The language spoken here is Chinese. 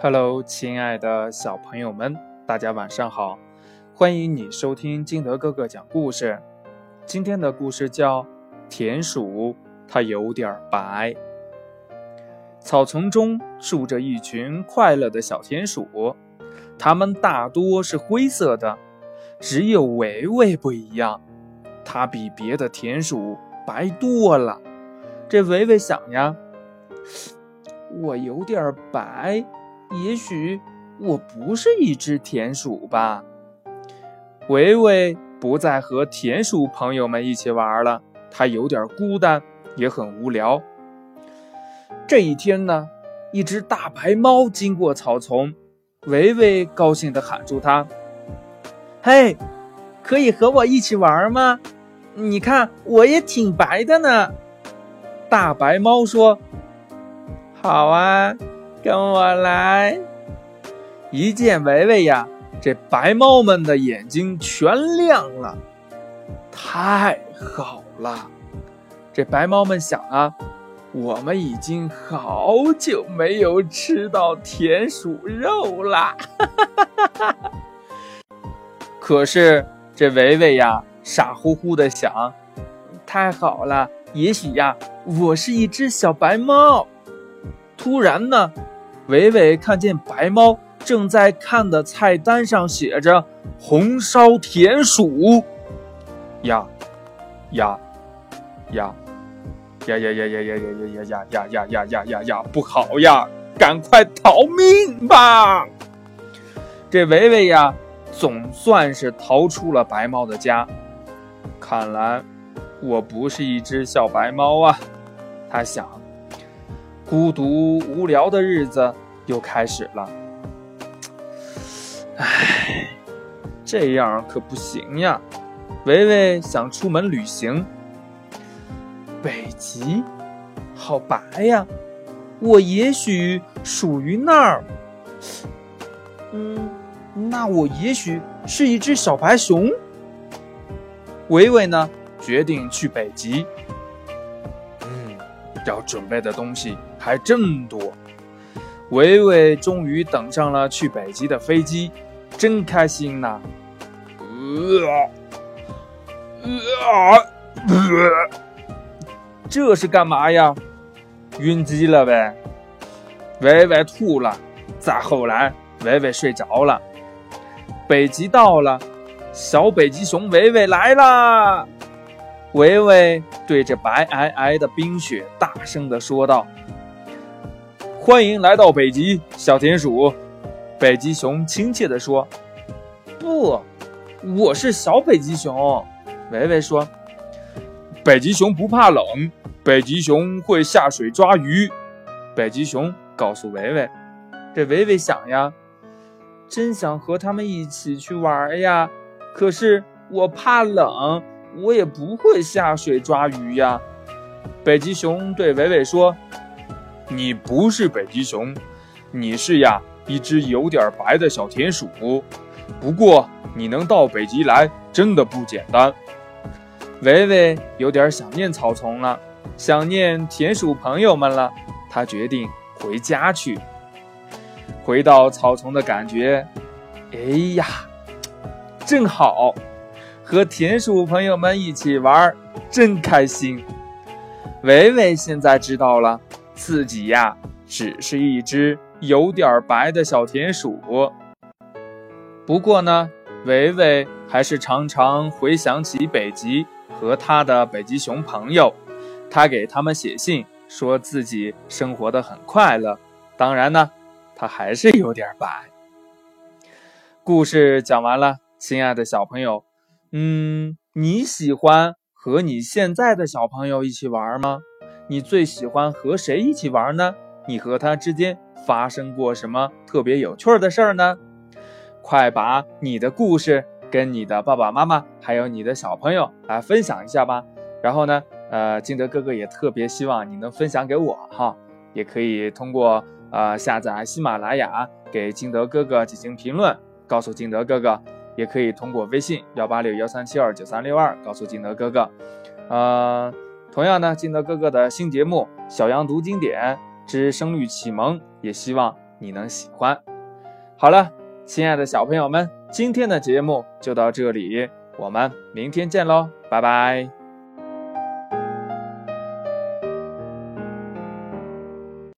Hello，亲爱的小朋友们，大家晚上好！欢迎你收听金德哥哥讲故事。今天的故事叫《田鼠》，它有点白。草丛中住着一群快乐的小田鼠，它们大多是灰色的，只有维维不一样，它比别的田鼠白多了。这维维想呀，我有点白。也许我不是一只田鼠吧。维维不再和田鼠朋友们一起玩了，他有点孤单，也很无聊。这一天呢，一只大白猫经过草丛，维维高兴地喊住它：“嘿，可以和我一起玩吗？你看，我也挺白的呢。”大白猫说：“好啊。”跟我来！一见维维呀，这白猫们的眼睛全亮了。太好了！这白猫们想啊，我们已经好久没有吃到田鼠肉啦！可是这维维呀，傻乎乎的想：太好了，也许呀，我是一只小白猫。突然呢。伟伟看见白猫正在看的菜单上写着“红烧田鼠”，呀呀呀呀呀呀呀呀呀呀呀呀呀呀呀呀呀！不好呀，赶快逃命吧！这伟伟呀，总算是逃出了白猫的家。看来我不是一只小白猫啊，他想。孤独无聊的日子又开始了，唉，这样可不行呀！维维想出门旅行，北极好白呀，我也许属于那儿。嗯，那我也许是一只小白熊。维维呢，决定去北极。要准备的东西还真多，维维终于等上了去北极的飞机，真开心呐！呃，呃，这是干嘛呀？晕机了呗？维维吐了，再后来，维维睡着了。北极到了，小北极熊维维来啦！维维对着白皑皑的冰雪大声地说道：“欢迎来到北极，小田鼠。”北极熊亲切地说：“不，我是小北极熊。”维维说：“北极熊不怕冷，北极熊会下水抓鱼。”北极熊告诉维维：“这维维想呀，真想和他们一起去玩呀，可是我怕冷。”我也不会下水抓鱼呀，北极熊对维维说：“你不是北极熊，你是呀一只有点白的小田鼠。不过你能到北极来，真的不简单。”维维有点想念草丛了，想念田鼠朋友们了，他决定回家去。回到草丛的感觉，哎呀，正好。和田鼠朋友们一起玩，真开心。维维现在知道了，自己呀只是一只有点白的小田鼠。不过呢，维维还是常常回想起北极和他的北极熊朋友。他给他们写信，说自己生活的很快乐。当然呢，他还是有点白。故事讲完了，亲爱的小朋友。嗯，你喜欢和你现在的小朋友一起玩吗？你最喜欢和谁一起玩呢？你和他之间发生过什么特别有趣的事儿呢？快把你的故事跟你的爸爸妈妈还有你的小朋友来分享一下吧。然后呢，呃，金德哥哥也特别希望你能分享给我哈，也可以通过呃下载喜马拉雅给金德哥哥进行评论，告诉金德哥哥。也可以通过微信幺八六幺三七二九三六二告诉金德哥哥。呃，同样呢，金德哥哥的新节目《小羊读经典之声律启蒙》，也希望你能喜欢。好了，亲爱的小朋友们，今天的节目就到这里，我们明天见喽，拜拜。